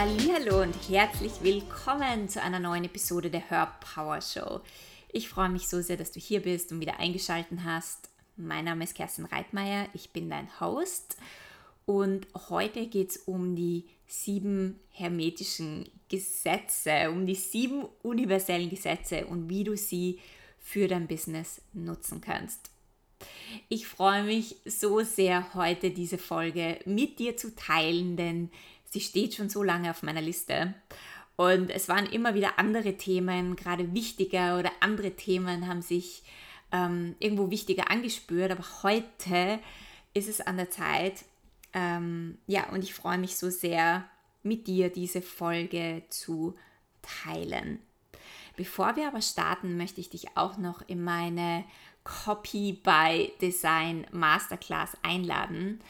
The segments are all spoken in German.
Hallo und herzlich willkommen zu einer neuen Episode der Her Power Show. Ich freue mich so sehr, dass du hier bist und wieder eingeschaltet hast. Mein Name ist Kerstin Reitmeier, ich bin dein Host und heute geht es um die sieben hermetischen Gesetze, um die sieben universellen Gesetze und wie du sie für dein Business nutzen kannst. Ich freue mich so sehr, heute diese Folge mit dir zu teilen, denn sie steht schon so lange auf meiner Liste. Und es waren immer wieder andere Themen, gerade wichtiger oder andere Themen haben sich ähm, irgendwo wichtiger angespürt. Aber heute ist es an der Zeit. Ähm, ja, und ich freue mich so sehr, mit dir diese Folge zu teilen. Bevor wir aber starten, möchte ich dich auch noch in meine Copy by Design Masterclass einladen.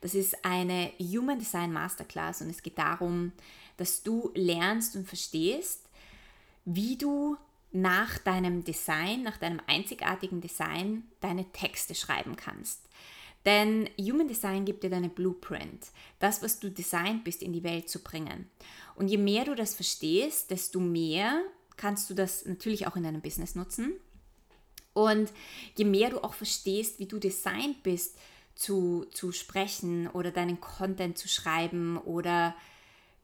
Das ist eine Human Design Masterclass und es geht darum, dass du lernst und verstehst, wie du nach deinem Design, nach deinem einzigartigen Design deine Texte schreiben kannst. Denn Human Design gibt dir deine Blueprint, das, was du designt bist, in die Welt zu bringen. Und je mehr du das verstehst, desto mehr kannst du das natürlich auch in deinem Business nutzen. Und je mehr du auch verstehst, wie du designt bist, zu, zu sprechen oder deinen Content zu schreiben oder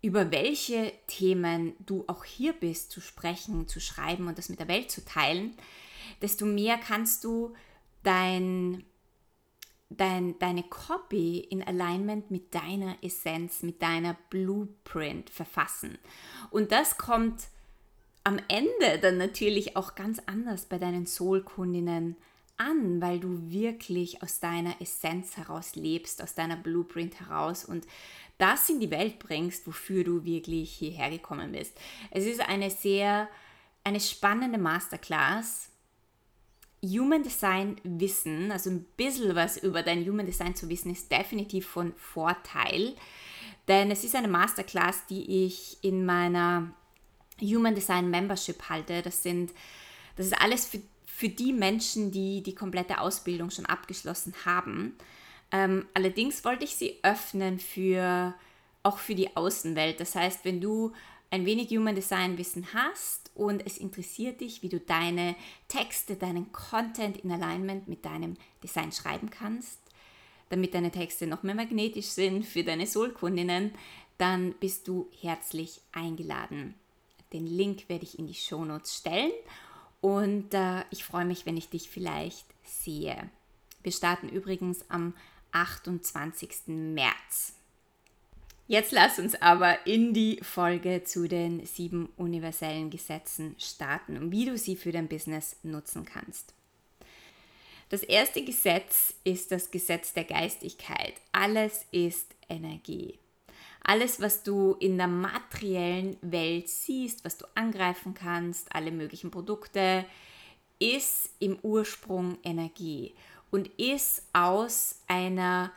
über welche Themen du auch hier bist, zu sprechen, zu schreiben und das mit der Welt zu teilen, desto mehr kannst du dein, dein, deine Copy in Alignment mit deiner Essenz, mit deiner Blueprint verfassen. Und das kommt am Ende dann natürlich auch ganz anders bei deinen Soul-Kundinnen an, weil du wirklich aus deiner Essenz heraus lebst, aus deiner Blueprint heraus und das in die Welt bringst, wofür du wirklich hierher gekommen bist. Es ist eine sehr, eine spannende Masterclass. Human Design Wissen, also ein bisschen was über dein Human Design zu wissen, ist definitiv von Vorteil, denn es ist eine Masterclass, die ich in meiner Human Design Membership halte. Das sind, das ist alles für für die Menschen, die die komplette Ausbildung schon abgeschlossen haben. Ähm, allerdings wollte ich sie öffnen für auch für die Außenwelt. Das heißt, wenn du ein wenig Human Design Wissen hast und es interessiert dich, wie du deine Texte, deinen Content in Alignment mit deinem Design schreiben kannst, damit deine Texte noch mehr magnetisch sind für deine Soulkundinnen, dann bist du herzlich eingeladen. Den Link werde ich in die Shownotes stellen und äh, ich freue mich, wenn ich dich vielleicht sehe. Wir starten übrigens am 28. März. Jetzt lass uns aber in die Folge zu den sieben universellen Gesetzen starten und wie du sie für dein Business nutzen kannst. Das erste Gesetz ist das Gesetz der Geistigkeit. Alles ist Energie. Alles, was du in der materiellen Welt siehst, was du angreifen kannst, alle möglichen Produkte, ist im Ursprung Energie und ist aus einer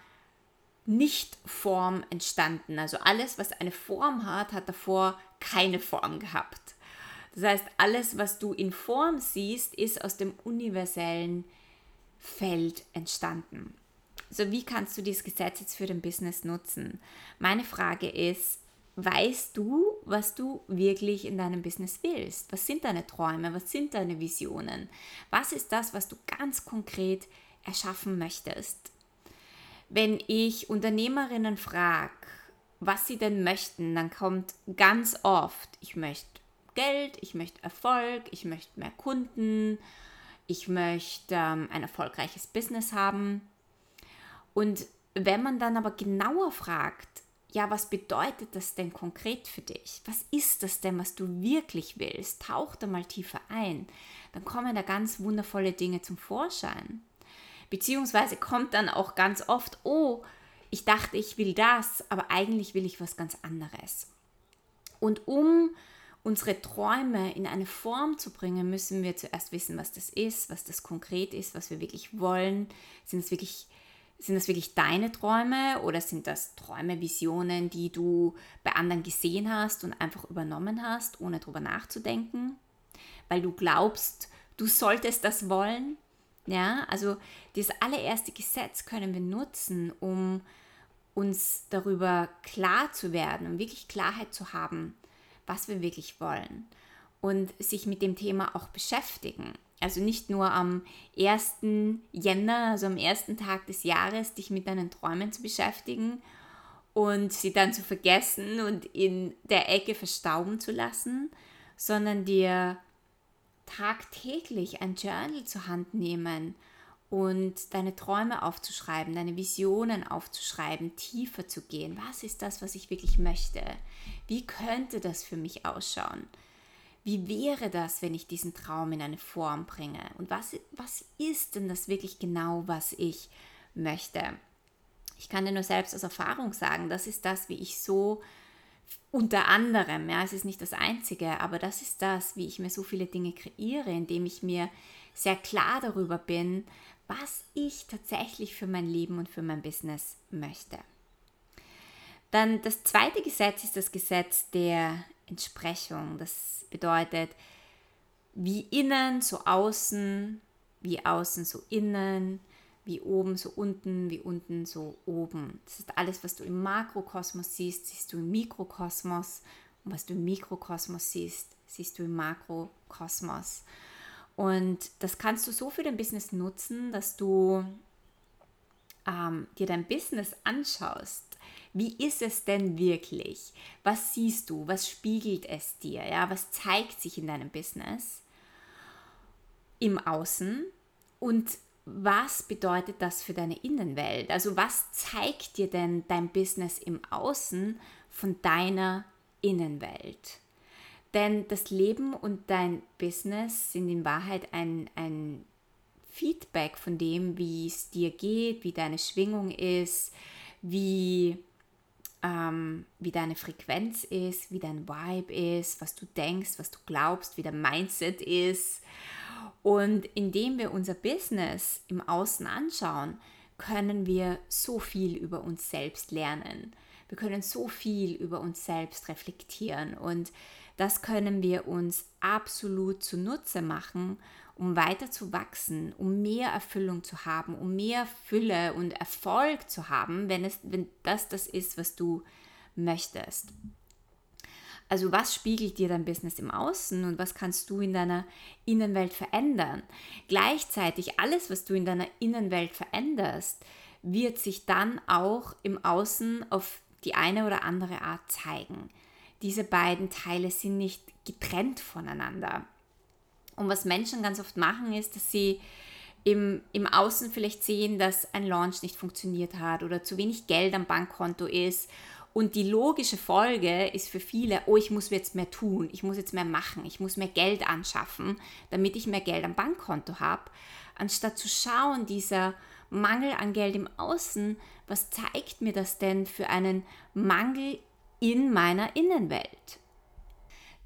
Nicht-Form entstanden. Also alles, was eine Form hat, hat davor keine Form gehabt. Das heißt, alles, was du in Form siehst, ist aus dem universellen Feld entstanden. So, wie kannst du dieses Gesetz jetzt für dein Business nutzen? Meine Frage ist, weißt du, was du wirklich in deinem Business willst? Was sind deine Träume? Was sind deine Visionen? Was ist das, was du ganz konkret erschaffen möchtest? Wenn ich Unternehmerinnen frage, was sie denn möchten, dann kommt ganz oft, ich möchte Geld, ich möchte Erfolg, ich möchte mehr Kunden, ich möchte ähm, ein erfolgreiches Business haben. Und wenn man dann aber genauer fragt, ja, was bedeutet das denn konkret für dich? Was ist das denn, was du wirklich willst? Tauch da mal tiefer ein. Dann kommen da ganz wundervolle Dinge zum Vorschein. Beziehungsweise kommt dann auch ganz oft, oh, ich dachte, ich will das, aber eigentlich will ich was ganz anderes. Und um unsere Träume in eine Form zu bringen, müssen wir zuerst wissen, was das ist, was das konkret ist, was wir wirklich wollen. Sind es wirklich sind das wirklich deine Träume oder sind das Träume, Visionen, die du bei anderen gesehen hast und einfach übernommen hast, ohne drüber nachzudenken? Weil du glaubst, du solltest das wollen? Ja, also das allererste Gesetz können wir nutzen, um, uns darüber klar zu werden und wirklich Klarheit zu haben, was wir wirklich wollen und sich mit dem Thema auch beschäftigen. Also nicht nur am 1. Jänner, also am ersten Tag des Jahres, dich mit deinen Träumen zu beschäftigen und sie dann zu vergessen und in der Ecke verstauben zu lassen, sondern dir tagtäglich ein Journal zur Hand nehmen und deine Träume aufzuschreiben, deine Visionen aufzuschreiben, tiefer zu gehen. Was ist das, was ich wirklich möchte? Wie könnte das für mich ausschauen? Wie wäre das, wenn ich diesen Traum in eine Form bringe? Und was, was ist denn das wirklich genau, was ich möchte? Ich kann dir nur selbst aus Erfahrung sagen, das ist das, wie ich so unter anderem, ja, es ist nicht das Einzige, aber das ist das, wie ich mir so viele Dinge kreiere, indem ich mir sehr klar darüber bin, was ich tatsächlich für mein Leben und für mein Business möchte. Dann das zweite Gesetz ist das Gesetz der Entsprechung. Das bedeutet, wie innen, so außen, wie außen, so innen, wie oben, so unten, wie unten, so oben. Das ist alles, was du im Makrokosmos siehst, siehst du im Mikrokosmos. Und was du im Mikrokosmos siehst, siehst du im Makrokosmos. Und das kannst du so für dein Business nutzen, dass du ähm, dir dein Business anschaust. Wie ist es denn wirklich? Was siehst du? Was spiegelt es dir? Ja, was zeigt sich in deinem Business im Außen? Und was bedeutet das für deine Innenwelt? Also was zeigt dir denn dein Business im Außen von deiner Innenwelt? Denn das Leben und dein Business sind in Wahrheit ein, ein Feedback von dem, wie es dir geht, wie deine Schwingung ist, wie, ähm, wie deine Frequenz ist, wie dein Vibe ist, was du denkst, was du glaubst, wie dein Mindset ist. Und indem wir unser Business im Außen anschauen, können wir so viel über uns selbst lernen. Wir können so viel über uns selbst reflektieren und das können wir uns absolut zunutze machen, um weiter zu wachsen, um mehr Erfüllung zu haben, um mehr Fülle und Erfolg zu haben, wenn, es, wenn das das ist, was du möchtest. Also was spiegelt dir dein Business im Außen und was kannst du in deiner Innenwelt verändern? Gleichzeitig alles, was du in deiner Innenwelt veränderst, wird sich dann auch im Außen auf die eine oder andere Art zeigen diese beiden Teile sind nicht getrennt voneinander. Und was Menschen ganz oft machen, ist, dass sie im, im Außen vielleicht sehen, dass ein Launch nicht funktioniert hat oder zu wenig Geld am Bankkonto ist. Und die logische Folge ist für viele, oh, ich muss jetzt mehr tun, ich muss jetzt mehr machen, ich muss mehr Geld anschaffen, damit ich mehr Geld am Bankkonto habe. Anstatt zu schauen, dieser Mangel an Geld im Außen, was zeigt mir das denn für einen Mangel in meiner Innenwelt.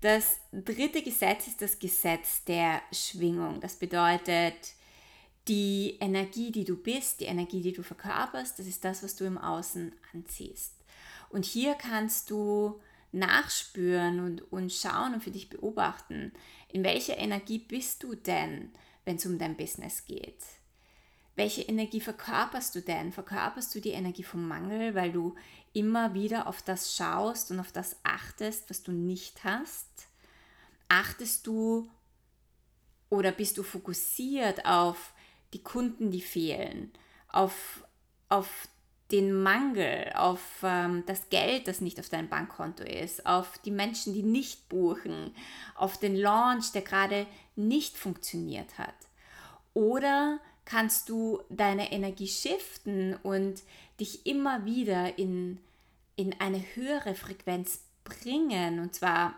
Das dritte Gesetz ist das Gesetz der Schwingung. Das bedeutet, die Energie, die du bist, die Energie, die du verkörperst, das ist das, was du im Außen anziehst. Und hier kannst du nachspüren und, und schauen und für dich beobachten, in welcher Energie bist du denn, wenn es um dein Business geht. Welche Energie verkörperst du denn? Verkörperst du die Energie vom Mangel, weil du immer wieder auf das schaust und auf das achtest, was du nicht hast? Achtest du oder bist du fokussiert auf die Kunden, die fehlen, auf, auf den Mangel, auf ähm, das Geld, das nicht auf deinem Bankkonto ist, auf die Menschen, die nicht buchen, auf den Launch, der gerade nicht funktioniert hat? Oder kannst du deine Energie shiften und dich immer wieder in, in eine höhere Frequenz bringen. Und zwar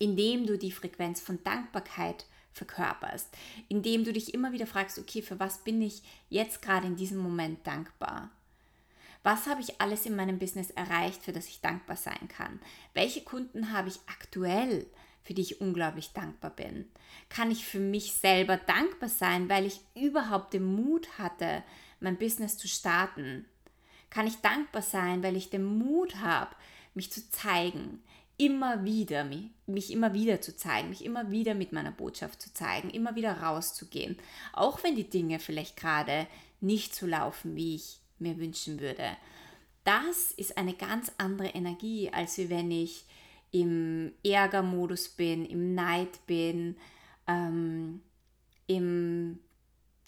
indem du die Frequenz von Dankbarkeit verkörperst, indem du dich immer wieder fragst, okay, für was bin ich jetzt gerade in diesem Moment dankbar? Was habe ich alles in meinem Business erreicht, für das ich dankbar sein kann? Welche Kunden habe ich aktuell? Für die ich unglaublich dankbar bin? Kann ich für mich selber dankbar sein, weil ich überhaupt den Mut hatte, mein Business zu starten? Kann ich dankbar sein, weil ich den Mut habe, mich zu zeigen, immer wieder, mich, mich immer wieder zu zeigen, mich immer wieder mit meiner Botschaft zu zeigen, immer wieder rauszugehen, auch wenn die Dinge vielleicht gerade nicht so laufen, wie ich mir wünschen würde. das ist eine ganz andere Energie, als wenn ich im Ärgermodus bin, im Neid bin, ähm, im,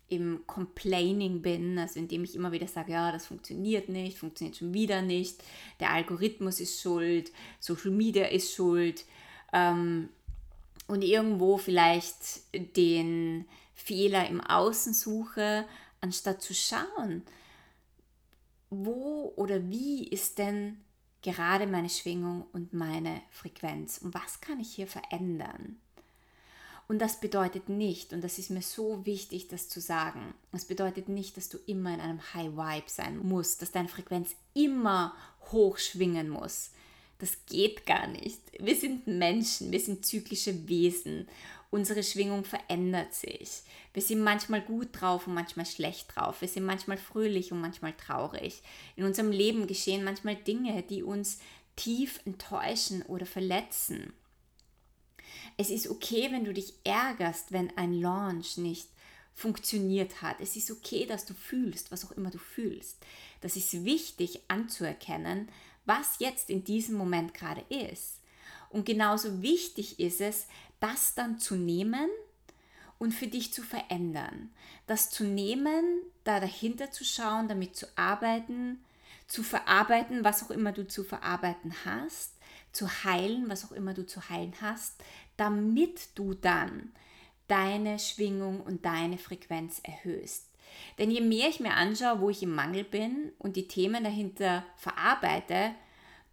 im Complaining bin, also indem ich immer wieder sage, ja, das funktioniert nicht, funktioniert schon wieder nicht, der Algorithmus ist schuld, Social Media ist schuld ähm, und irgendwo vielleicht den Fehler im Außen suche, anstatt zu schauen, wo oder wie ist denn gerade meine Schwingung und meine Frequenz und was kann ich hier verändern? Und das bedeutet nicht, und das ist mir so wichtig, das zu sagen, das bedeutet nicht, dass du immer in einem High Vibe sein musst, dass deine Frequenz immer hoch schwingen muss. Das geht gar nicht. Wir sind Menschen, wir sind zyklische Wesen. Unsere Schwingung verändert sich. Wir sind manchmal gut drauf und manchmal schlecht drauf. Wir sind manchmal fröhlich und manchmal traurig. In unserem Leben geschehen manchmal Dinge, die uns tief enttäuschen oder verletzen. Es ist okay, wenn du dich ärgerst, wenn ein Launch nicht funktioniert hat. Es ist okay, dass du fühlst, was auch immer du fühlst. Das ist wichtig anzuerkennen, was jetzt in diesem Moment gerade ist. Und genauso wichtig ist es, das dann zu nehmen und für dich zu verändern. Das zu nehmen, da dahinter zu schauen, damit zu arbeiten, zu verarbeiten, was auch immer du zu verarbeiten hast, zu heilen, was auch immer du zu heilen hast, damit du dann deine Schwingung und deine Frequenz erhöhst. Denn je mehr ich mir anschaue, wo ich im Mangel bin und die Themen dahinter verarbeite,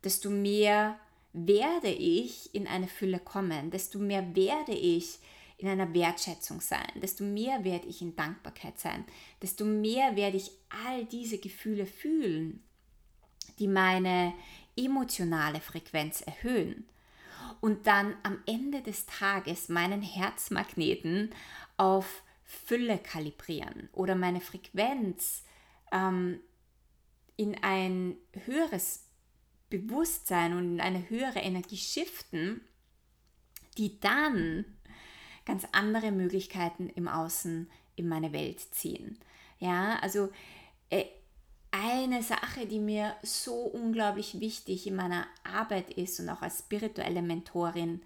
desto mehr werde ich in eine Fülle kommen, desto mehr werde ich in einer Wertschätzung sein, desto mehr werde ich in Dankbarkeit sein, desto mehr werde ich all diese Gefühle fühlen, die meine emotionale Frequenz erhöhen und dann am Ende des Tages meinen Herzmagneten auf Fülle kalibrieren oder meine Frequenz ähm, in ein höheres Bewusstsein und in eine höhere Energie shiften, die dann ganz andere Möglichkeiten im Außen in meine Welt ziehen. Ja, also äh, eine Sache, die mir so unglaublich wichtig in meiner Arbeit ist und auch als spirituelle Mentorin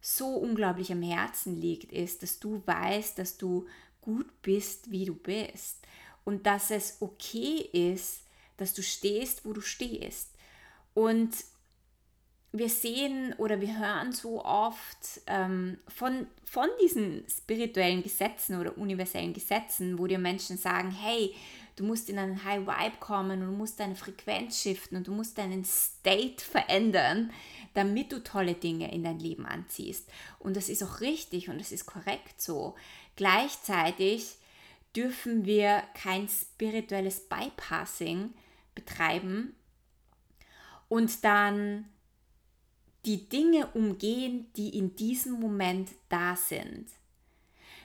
so unglaublich am Herzen liegt, ist, dass du weißt, dass du gut bist, wie du bist und dass es okay ist, dass du stehst, wo du stehst. Und wir sehen oder wir hören so oft ähm, von, von diesen spirituellen Gesetzen oder universellen Gesetzen, wo dir Menschen sagen, hey, du musst in einen High Vibe kommen und du musst deine Frequenz shiften und du musst deinen State verändern, damit du tolle Dinge in dein Leben anziehst. Und das ist auch richtig und das ist korrekt so. Gleichzeitig dürfen wir kein spirituelles Bypassing betreiben und dann die Dinge umgehen, die in diesem Moment da sind.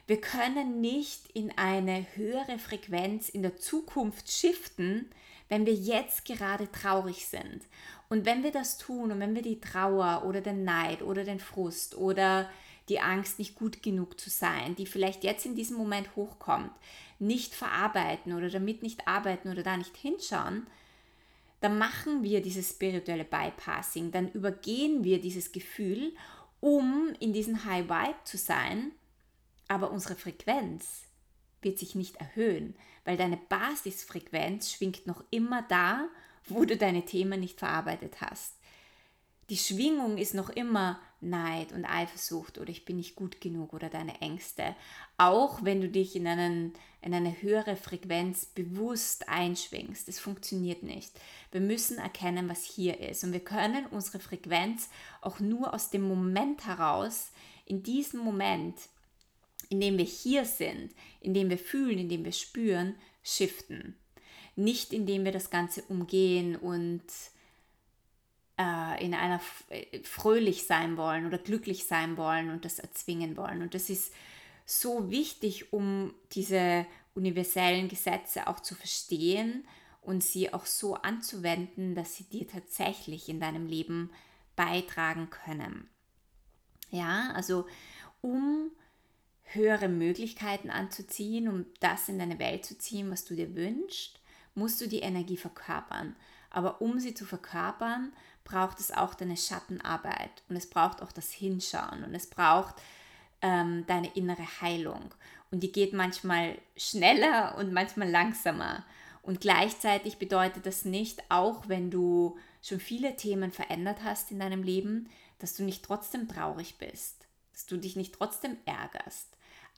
Wir können nicht in eine höhere Frequenz in der Zukunft shiften, wenn wir jetzt gerade traurig sind. Und wenn wir das tun und wenn wir die Trauer oder den Neid oder den Frust oder die Angst, nicht gut genug zu sein, die vielleicht jetzt in diesem Moment hochkommt, nicht verarbeiten oder damit nicht arbeiten oder da nicht hinschauen, dann machen wir dieses spirituelle Bypassing, dann übergehen wir dieses Gefühl, um in diesem High Vibe zu sein, aber unsere Frequenz wird sich nicht erhöhen, weil deine Basisfrequenz schwingt noch immer da, wo du deine Themen nicht verarbeitet hast. Die Schwingung ist noch immer Neid und Eifersucht oder ich bin nicht gut genug oder deine Ängste. Auch wenn du dich in, einen, in eine höhere Frequenz bewusst einschwingst. Das funktioniert nicht. Wir müssen erkennen, was hier ist. Und wir können unsere Frequenz auch nur aus dem Moment heraus, in diesem Moment, in dem wir hier sind, in dem wir fühlen, in dem wir spüren, shiften. Nicht indem wir das Ganze umgehen und äh, in einer äh, fröhlich sein wollen oder glücklich sein wollen und das erzwingen wollen. Und das ist so wichtig, um diese universellen Gesetze auch zu verstehen und sie auch so anzuwenden, dass sie dir tatsächlich in deinem Leben beitragen können. Ja, also um höhere Möglichkeiten anzuziehen, um das in deine Welt zu ziehen, was du dir wünschst, musst du die Energie verkörpern. Aber um sie zu verkörpern, braucht es auch deine Schattenarbeit und es braucht auch das Hinschauen und es braucht ähm, deine innere Heilung. Und die geht manchmal schneller und manchmal langsamer. Und gleichzeitig bedeutet das nicht, auch wenn du schon viele Themen verändert hast in deinem Leben, dass du nicht trotzdem traurig bist, dass du dich nicht trotzdem ärgerst.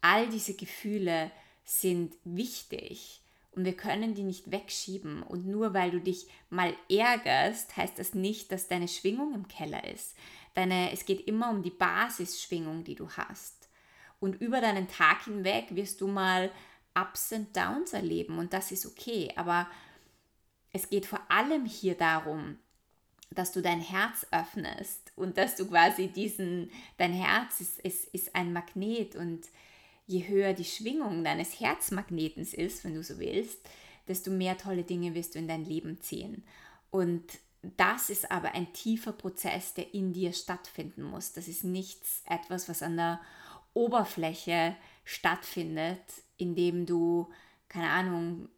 All diese Gefühle sind wichtig und wir können die nicht wegschieben. Und nur weil du dich mal ärgerst, heißt das nicht, dass deine Schwingung im Keller ist. Deine, es geht immer um die Basisschwingung, die du hast. Und über deinen Tag hinweg wirst du mal Ups und Downs erleben und das ist okay. Aber es geht vor allem hier darum, dass du dein Herz öffnest und dass du quasi diesen, dein Herz ist, ist, ist ein Magnet und je höher die Schwingung deines Herzmagnetens ist, wenn du so willst, desto mehr tolle Dinge wirst du in dein Leben ziehen. Und das ist aber ein tiefer Prozess, der in dir stattfinden muss. Das ist nichts etwas, was an der Oberfläche stattfindet, indem du, keine Ahnung,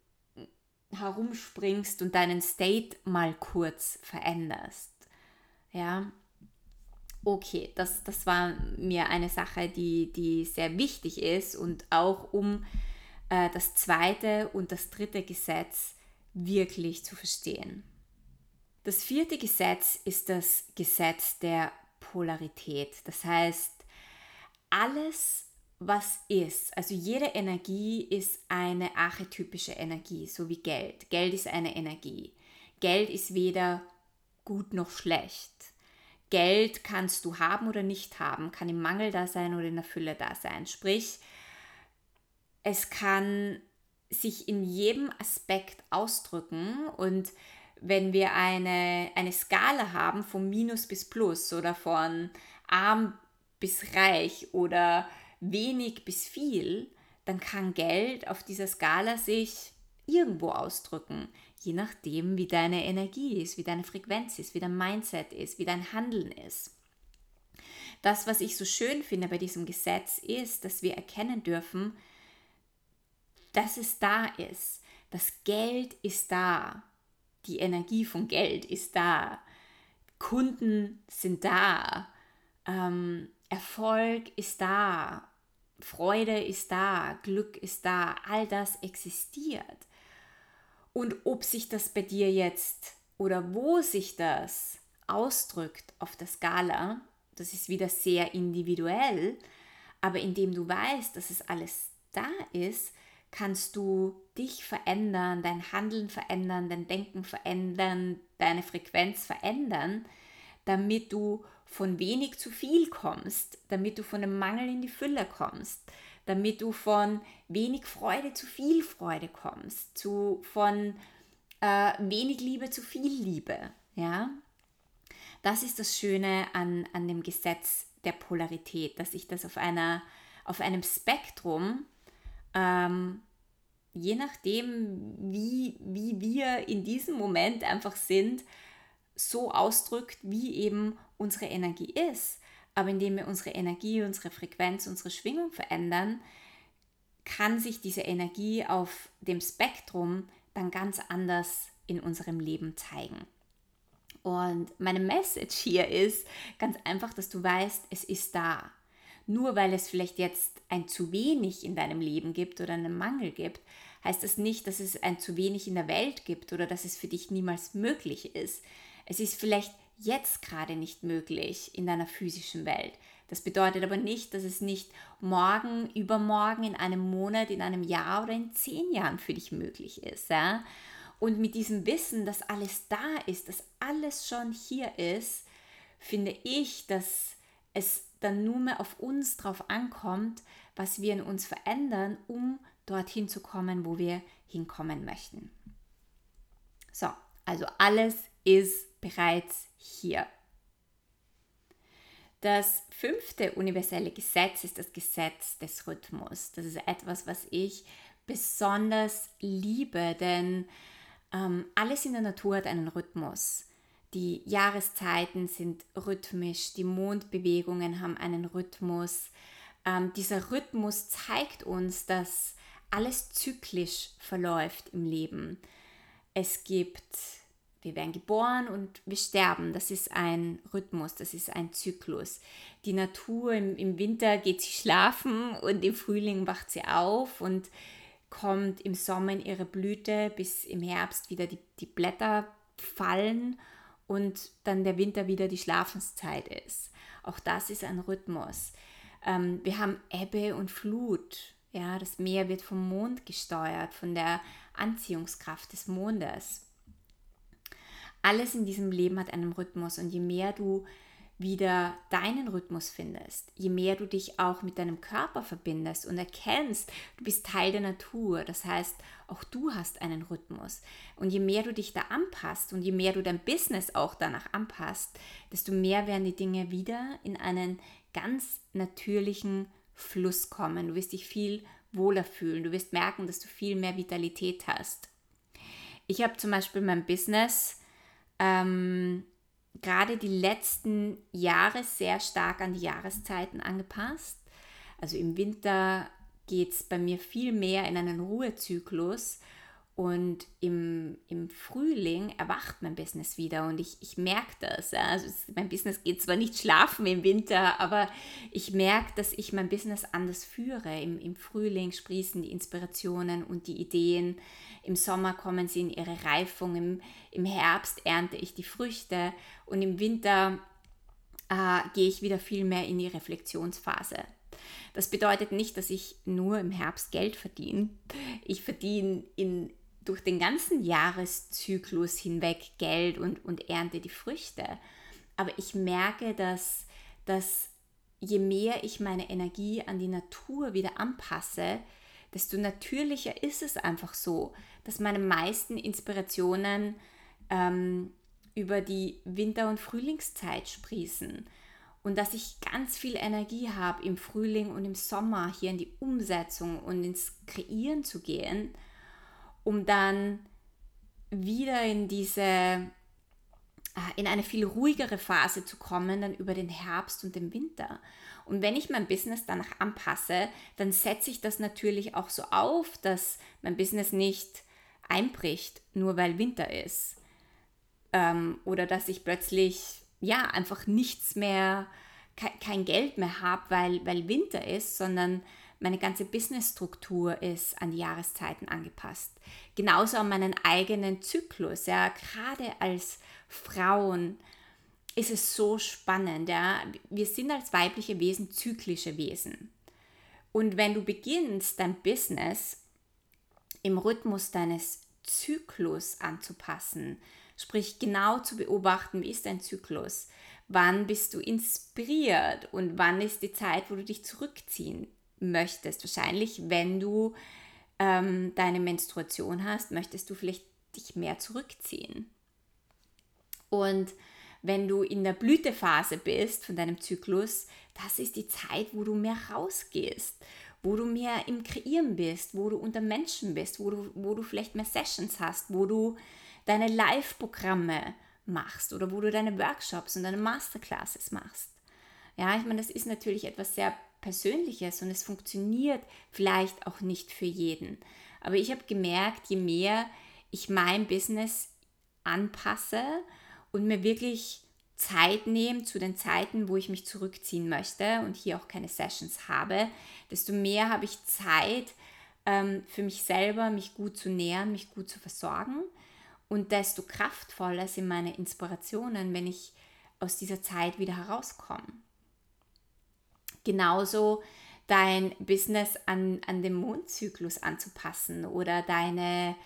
herumspringst und deinen State mal kurz veränderst. Ja, okay, das, das war mir eine Sache, die, die sehr wichtig ist und auch um äh, das zweite und das dritte Gesetz wirklich zu verstehen. Das vierte Gesetz ist das Gesetz der Polarität. Das heißt, alles, was ist, also jede Energie ist eine archetypische Energie, so wie Geld. Geld ist eine Energie. Geld ist weder gut noch schlecht. Geld kannst du haben oder nicht haben, kann im Mangel da sein oder in der Fülle da sein. Sprich, es kann sich in jedem Aspekt ausdrücken und wenn wir eine, eine Skala haben von Minus bis Plus oder von arm bis reich oder wenig bis viel, dann kann Geld auf dieser Skala sich irgendwo ausdrücken je nachdem, wie deine Energie ist, wie deine Frequenz ist, wie dein Mindset ist, wie dein Handeln ist. Das, was ich so schön finde bei diesem Gesetz, ist, dass wir erkennen dürfen, dass es da ist. Das Geld ist da. Die Energie von Geld ist da. Kunden sind da. Ähm, Erfolg ist da. Freude ist da. Glück ist da. All das existiert. Und ob sich das bei dir jetzt oder wo sich das ausdrückt auf der Skala, das ist wieder sehr individuell, aber indem du weißt, dass es alles da ist, kannst du dich verändern, dein Handeln verändern, dein Denken verändern, deine Frequenz verändern, damit du von wenig zu viel kommst, damit du von dem Mangel in die Fülle kommst, damit du von wenig Freude zu viel Freude kommst, zu, von äh, wenig Liebe zu viel Liebe. Ja? Das ist das Schöne an, an dem Gesetz der Polarität, dass ich das auf, einer, auf einem Spektrum, ähm, je nachdem, wie, wie wir in diesem Moment einfach sind, so ausdrückt, wie eben unsere Energie ist. Aber indem wir unsere Energie, unsere Frequenz, unsere Schwingung verändern, kann sich diese Energie auf dem Spektrum dann ganz anders in unserem Leben zeigen. Und meine Message hier ist ganz einfach, dass du weißt, es ist da. Nur weil es vielleicht jetzt ein zu wenig in deinem Leben gibt oder einen Mangel gibt, heißt das nicht, dass es ein zu wenig in der Welt gibt oder dass es für dich niemals möglich ist. Es ist vielleicht jetzt gerade nicht möglich in deiner physischen Welt. Das bedeutet aber nicht, dass es nicht morgen, übermorgen, in einem Monat, in einem Jahr oder in zehn Jahren für dich möglich ist. Ja? Und mit diesem Wissen, dass alles da ist, dass alles schon hier ist, finde ich, dass es dann nur mehr auf uns drauf ankommt, was wir in uns verändern, um dorthin zu kommen, wo wir hinkommen möchten. So, also alles ist bereits hier. Das fünfte universelle Gesetz ist das Gesetz des Rhythmus. Das ist etwas, was ich besonders liebe, denn ähm, alles in der Natur hat einen Rhythmus. Die Jahreszeiten sind rhythmisch, die Mondbewegungen haben einen Rhythmus. Ähm, dieser Rhythmus zeigt uns, dass alles zyklisch verläuft im Leben. es gibt, wir werden geboren und wir sterben. Das ist ein Rhythmus, das ist ein Zyklus. Die Natur im, im Winter geht sie schlafen und im Frühling wacht sie auf und kommt im Sommer in ihre Blüte, bis im Herbst wieder die, die Blätter fallen und dann der Winter wieder die Schlafenszeit ist. Auch das ist ein Rhythmus. Ähm, wir haben Ebbe und Flut. Ja, das Meer wird vom Mond gesteuert, von der Anziehungskraft des Mondes. Alles in diesem Leben hat einen Rhythmus und je mehr du wieder deinen Rhythmus findest, je mehr du dich auch mit deinem Körper verbindest und erkennst, du bist Teil der Natur, das heißt, auch du hast einen Rhythmus. Und je mehr du dich da anpasst und je mehr du dein Business auch danach anpasst, desto mehr werden die Dinge wieder in einen ganz natürlichen Fluss kommen. Du wirst dich viel wohler fühlen, du wirst merken, dass du viel mehr Vitalität hast. Ich habe zum Beispiel mein Business ähm, gerade die letzten Jahre sehr stark an die Jahreszeiten angepasst. Also im Winter geht es bei mir viel mehr in einen Ruhezyklus und im, im Frühling erwacht mein Business wieder und ich, ich merke das. Also mein Business geht zwar nicht schlafen im Winter, aber ich merke, dass ich mein Business anders führe. Im, Im Frühling sprießen die Inspirationen und die Ideen. Im Sommer kommen sie in ihre Reifung. Im, im Herbst ernte ich die Früchte und im Winter äh, gehe ich wieder viel mehr in die Reflexionsphase. Das bedeutet nicht, dass ich nur im Herbst Geld verdiene. Ich verdiene in durch den ganzen Jahreszyklus hinweg Geld und, und ernte die Früchte. Aber ich merke, dass, dass je mehr ich meine Energie an die Natur wieder anpasse, desto natürlicher ist es einfach so, dass meine meisten Inspirationen ähm, über die Winter- und Frühlingszeit sprießen und dass ich ganz viel Energie habe im Frühling und im Sommer hier in die Umsetzung und ins Kreieren zu gehen um dann wieder in diese äh, in eine viel ruhigere Phase zu kommen, dann über den Herbst und den Winter. Und wenn ich mein Business danach anpasse, dann setze ich das natürlich auch so auf, dass mein Business nicht einbricht, nur weil Winter ist. Ähm, oder dass ich plötzlich, ja, einfach nichts mehr, kein Geld mehr habe, weil, weil Winter ist, sondern meine ganze Businessstruktur ist an die Jahreszeiten angepasst. Genauso an meinen eigenen Zyklus. Ja, gerade als Frauen ist es so spannend. Ja. Wir sind als weibliche Wesen zyklische Wesen. Und wenn du beginnst, dein Business im Rhythmus deines Zyklus anzupassen, sprich genau zu beobachten, wie ist dein Zyklus, wann bist du inspiriert und wann ist die Zeit, wo du dich zurückziehen möchtest. Wahrscheinlich, wenn du ähm, deine Menstruation hast, möchtest du vielleicht dich mehr zurückziehen. Und wenn du in der Blütephase bist von deinem Zyklus, das ist die Zeit, wo du mehr rausgehst, wo du mehr im Kreieren bist, wo du unter Menschen bist, wo du, wo du vielleicht mehr Sessions hast, wo du deine Live-Programme machst oder wo du deine Workshops und deine Masterclasses machst. Ja, ich meine, das ist natürlich etwas sehr Persönliches und es funktioniert vielleicht auch nicht für jeden. Aber ich habe gemerkt, je mehr ich mein Business anpasse und mir wirklich Zeit nehme zu den Zeiten, wo ich mich zurückziehen möchte und hier auch keine Sessions habe, desto mehr habe ich Zeit ähm, für mich selber, mich gut zu nähern, mich gut zu versorgen und desto kraftvoller sind meine Inspirationen, wenn ich aus dieser Zeit wieder herauskomme genauso dein Business an, an den Mondzyklus anzupassen oder deine,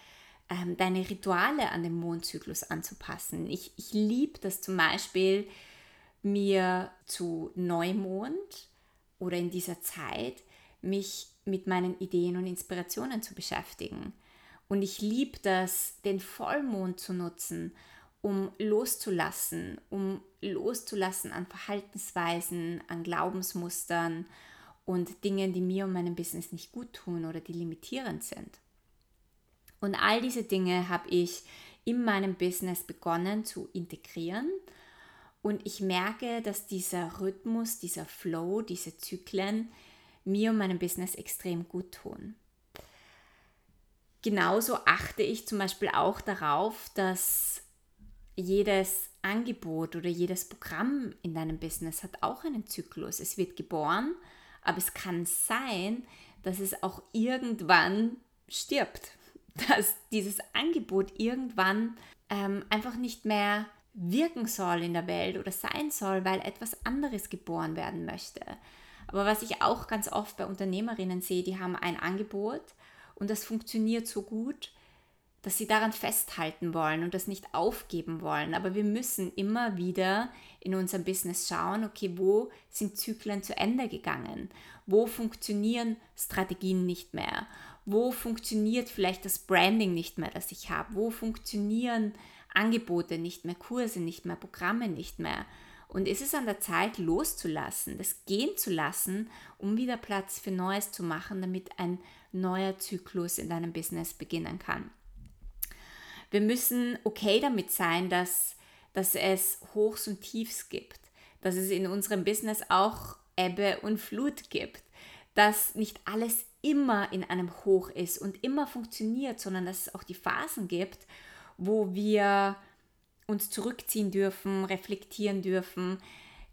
ähm, deine Rituale an den Mondzyklus anzupassen. Ich, ich liebe das zum Beispiel, mir zu Neumond oder in dieser Zeit mich mit meinen Ideen und Inspirationen zu beschäftigen. Und ich liebe das, den Vollmond zu nutzen, um loszulassen, um loszulassen an Verhaltensweisen, an Glaubensmustern und Dingen, die mir und meinem Business nicht gut tun oder die limitierend sind. Und all diese Dinge habe ich in meinem Business begonnen zu integrieren. Und ich merke, dass dieser Rhythmus, dieser Flow, diese Zyklen mir und meinem Business extrem gut tun. genauso achte ich zum Beispiel auch darauf, dass jedes Angebot oder jedes Programm in deinem Business hat auch einen Zyklus. Es wird geboren, aber es kann sein, dass es auch irgendwann stirbt, dass dieses Angebot irgendwann ähm, einfach nicht mehr wirken soll in der Welt oder sein soll, weil etwas anderes geboren werden möchte. Aber was ich auch ganz oft bei Unternehmerinnen sehe, die haben ein Angebot und das funktioniert so gut, dass sie daran festhalten wollen und das nicht aufgeben wollen. Aber wir müssen immer wieder in unserem Business schauen, okay, wo sind Zyklen zu Ende gegangen? Wo funktionieren Strategien nicht mehr? Wo funktioniert vielleicht das Branding nicht mehr, das ich habe? Wo funktionieren Angebote nicht mehr, Kurse nicht mehr, Programme nicht mehr? Und ist es an der Zeit, loszulassen, das gehen zu lassen, um wieder Platz für Neues zu machen, damit ein neuer Zyklus in deinem Business beginnen kann. Wir müssen okay damit sein, dass, dass es Hochs und Tiefs gibt, dass es in unserem Business auch Ebbe und Flut gibt, dass nicht alles immer in einem Hoch ist und immer funktioniert, sondern dass es auch die Phasen gibt, wo wir uns zurückziehen dürfen, reflektieren dürfen,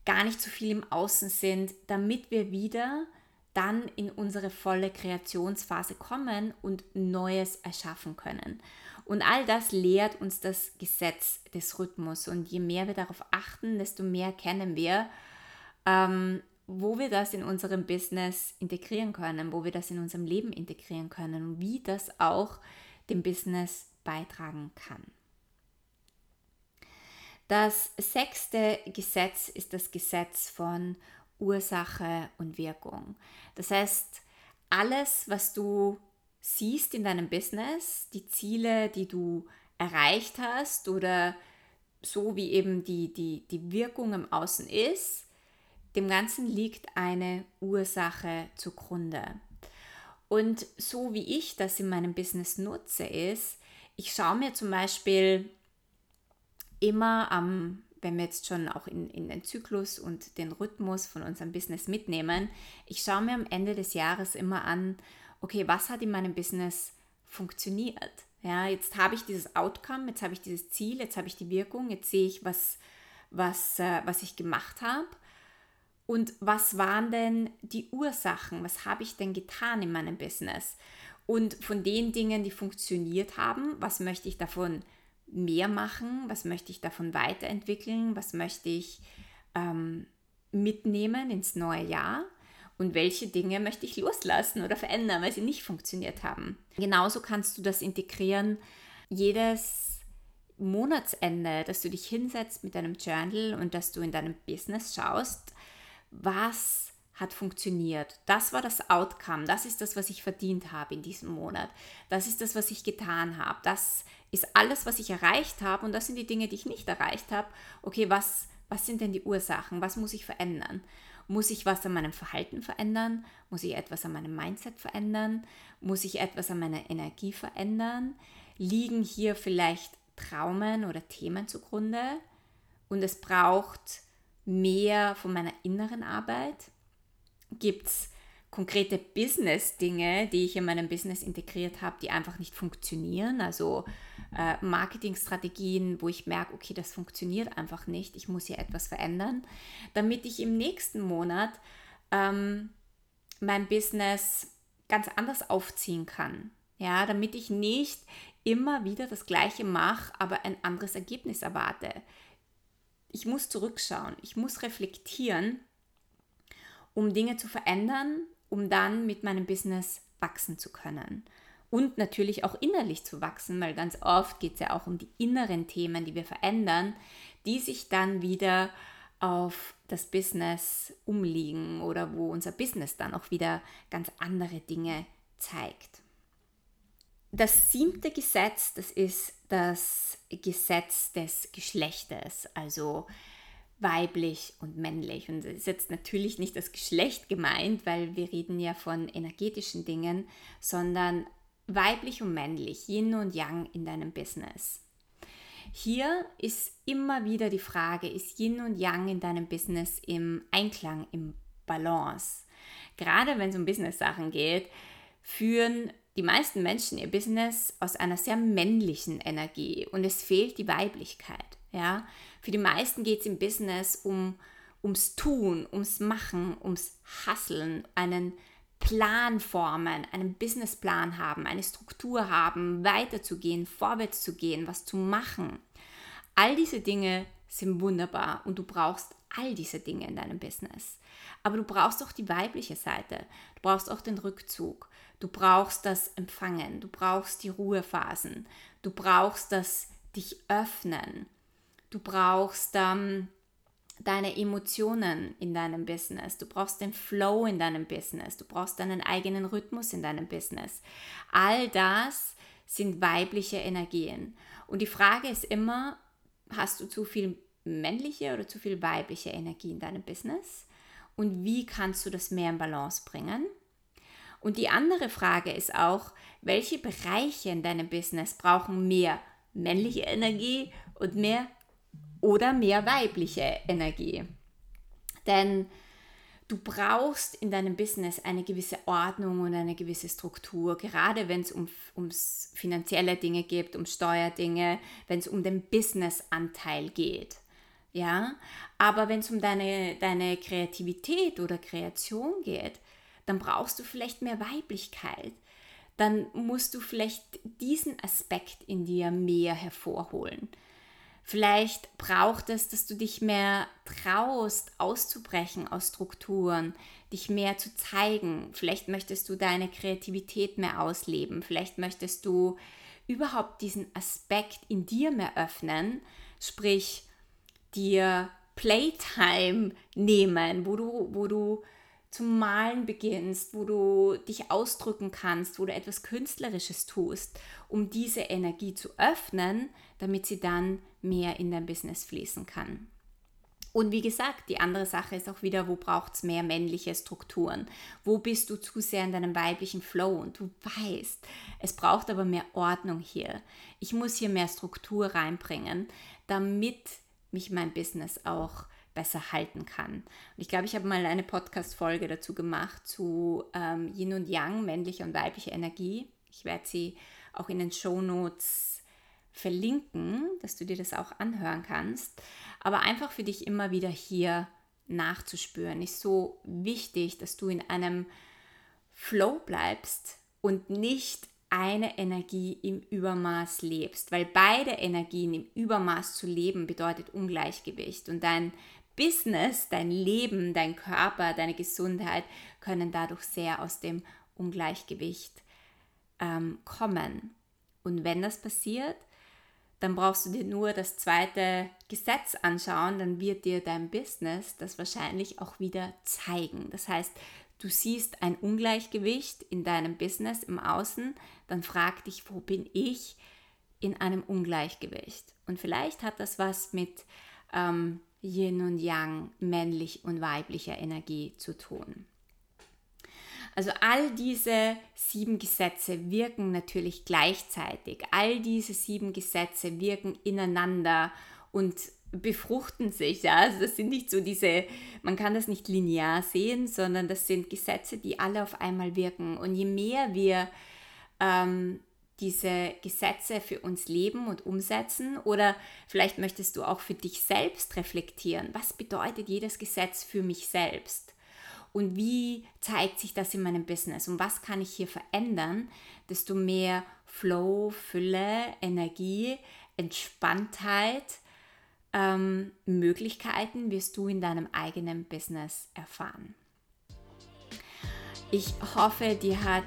gar nicht so viel im Außen sind, damit wir wieder dann in unsere volle Kreationsphase kommen und Neues erschaffen können. Und all das lehrt uns das Gesetz des Rhythmus. Und je mehr wir darauf achten, desto mehr kennen wir, ähm, wo wir das in unserem Business integrieren können, wo wir das in unserem Leben integrieren können und wie das auch dem Business beitragen kann. Das sechste Gesetz ist das Gesetz von Ursache und Wirkung. Das heißt, alles, was du siehst in deinem Business, die Ziele, die du erreicht hast oder so wie eben die, die, die Wirkung im Außen ist, dem Ganzen liegt eine Ursache zugrunde. Und so wie ich das in meinem Business nutze, ist, ich schaue mir zum Beispiel immer am, wenn wir jetzt schon auch in, in den Zyklus und den Rhythmus von unserem Business mitnehmen, ich schaue mir am Ende des Jahres immer an, okay, was hat in meinem Business funktioniert? Ja, jetzt habe ich dieses Outcome, jetzt habe ich dieses Ziel, jetzt habe ich die Wirkung, jetzt sehe ich, was, was, äh, was ich gemacht habe. Und was waren denn die Ursachen? Was habe ich denn getan in meinem Business? Und von den Dingen, die funktioniert haben, was möchte ich davon mehr machen? Was möchte ich davon weiterentwickeln? Was möchte ich ähm, mitnehmen ins neue Jahr? Und welche Dinge möchte ich loslassen oder verändern, weil sie nicht funktioniert haben. Genauso kannst du das integrieren, jedes Monatsende, dass du dich hinsetzt mit deinem Journal und dass du in deinem Business schaust, was hat funktioniert. Das war das Outcome. Das ist das, was ich verdient habe in diesem Monat. Das ist das, was ich getan habe. Das ist alles, was ich erreicht habe. Und das sind die Dinge, die ich nicht erreicht habe. Okay, was, was sind denn die Ursachen? Was muss ich verändern? Muss ich was an meinem Verhalten verändern? Muss ich etwas an meinem Mindset verändern? Muss ich etwas an meiner Energie verändern? Liegen hier vielleicht Traumen oder Themen zugrunde? Und es braucht mehr von meiner inneren Arbeit? Gibt es konkrete Business-Dinge, die ich in meinem Business integriert habe, die einfach nicht funktionieren? Also äh, Marketingstrategien, wo ich merke, okay, das funktioniert einfach nicht, ich muss hier etwas verändern, damit ich im nächsten Monat ähm, mein Business ganz anders aufziehen kann. Ja, damit ich nicht immer wieder das Gleiche mache, aber ein anderes Ergebnis erwarte. Ich muss zurückschauen, ich muss reflektieren, um Dinge zu verändern, um dann mit meinem Business wachsen zu können und natürlich auch innerlich zu wachsen, weil ganz oft geht es ja auch um die inneren Themen, die wir verändern, die sich dann wieder auf das Business umliegen oder wo unser Business dann auch wieder ganz andere Dinge zeigt. Das siebte Gesetz, das ist das Gesetz des Geschlechtes, also weiblich und männlich. Und es ist jetzt natürlich nicht das Geschlecht gemeint, weil wir reden ja von energetischen Dingen, sondern weiblich und männlich, Yin und Yang in deinem Business. Hier ist immer wieder die Frage, ist Yin und Yang in deinem Business im Einklang, im Balance? Gerade wenn es um Business-Sachen geht, führen die meisten Menschen ihr Business aus einer sehr männlichen Energie und es fehlt die Weiblichkeit. Ja? Für die meisten geht es im Business um, ums Tun, ums Machen, ums Hasseln, einen Plan formen, einen Businessplan haben, eine Struktur haben, weiterzugehen, vorwärts zu gehen, was zu machen. All diese Dinge sind wunderbar und du brauchst all diese Dinge in deinem Business. Aber du brauchst auch die weibliche Seite. Du brauchst auch den Rückzug. Du brauchst das Empfangen. Du brauchst die Ruhephasen. Du brauchst das dich öffnen. Du brauchst ähm, deine Emotionen in deinem Business. Du brauchst den Flow in deinem Business. Du brauchst deinen eigenen Rhythmus in deinem Business. All das sind weibliche Energien. Und die Frage ist immer, hast du zu viel männliche oder zu viel weibliche Energie in deinem Business? Und wie kannst du das mehr in Balance bringen? Und die andere Frage ist auch, welche Bereiche in deinem Business brauchen mehr männliche Energie und mehr oder mehr weibliche Energie? Denn du brauchst in deinem Business eine gewisse Ordnung und eine gewisse Struktur, gerade wenn es um ums finanzielle Dinge geht, um Steuerdinge, wenn es um den Businessanteil geht ja. Aber wenn es um deine, deine Kreativität oder Kreation geht, dann brauchst du vielleicht mehr Weiblichkeit. Dann musst du vielleicht diesen Aspekt in dir mehr hervorholen. Vielleicht braucht es, dass du dich mehr traust, auszubrechen aus Strukturen, dich mehr zu zeigen. Vielleicht möchtest du deine Kreativität mehr ausleben. Vielleicht möchtest du überhaupt diesen Aspekt in dir mehr öffnen. Sprich, dir Playtime nehmen, wo du, wo du zum Malen beginnst, wo du dich ausdrücken kannst, wo du etwas Künstlerisches tust, um diese Energie zu öffnen, damit sie dann mehr in dein Business fließen kann. Und wie gesagt, die andere Sache ist auch wieder, wo braucht es mehr männliche Strukturen? Wo bist du zu sehr in deinem weiblichen Flow? Und du weißt, es braucht aber mehr Ordnung hier. Ich muss hier mehr Struktur reinbringen, damit mich mein Business auch besser halten kann. Und ich glaube, ich habe mal eine Podcast-Folge dazu gemacht zu ähm, Yin und Yang, männliche und weibliche Energie. Ich werde sie auch in den Show Notes verlinken, dass du dir das auch anhören kannst. Aber einfach für dich immer wieder hier nachzuspüren, ist so wichtig, dass du in einem Flow bleibst und nicht eine Energie im Übermaß lebst, weil beide Energien im Übermaß zu leben bedeutet Ungleichgewicht und dein Business, dein Leben, dein Körper, deine Gesundheit können dadurch sehr aus dem Ungleichgewicht ähm, kommen. Und wenn das passiert, dann brauchst du dir nur das zweite Gesetz anschauen, dann wird dir dein Business das wahrscheinlich auch wieder zeigen. Das heißt, du siehst ein Ungleichgewicht in deinem Business im Außen, dann frag dich, wo bin ich in einem Ungleichgewicht? Und vielleicht hat das was mit ähm, Yin und Yang, männlich und weiblicher Energie zu tun. Also all diese sieben Gesetze wirken natürlich gleichzeitig. All diese sieben Gesetze wirken ineinander und befruchten sich. Ja? Also das sind nicht so diese, man kann das nicht linear sehen, sondern das sind Gesetze, die alle auf einmal wirken. Und je mehr wir ähm, diese Gesetze für uns leben und umsetzen oder vielleicht möchtest du auch für dich selbst reflektieren, was bedeutet jedes Gesetz für mich selbst? Und wie zeigt sich das in meinem Business? Und was kann ich hier verändern, desto mehr Flow, Fülle, Energie, Entspanntheit, ähm, Möglichkeiten wirst du in deinem eigenen Business erfahren. Ich hoffe, dir hat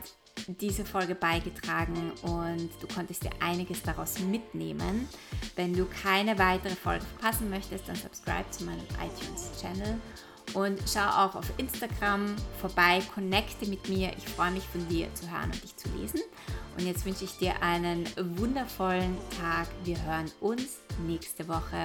diese Folge beigetragen und du konntest dir einiges daraus mitnehmen. Wenn du keine weitere Folge verpassen möchtest, dann subscribe zu meinem iTunes-Channel und schau auch auf Instagram vorbei, connecte mit mir. Ich freue mich von dir zu hören und dich zu lesen. Und jetzt wünsche ich dir einen wundervollen Tag. Wir hören uns nächste Woche.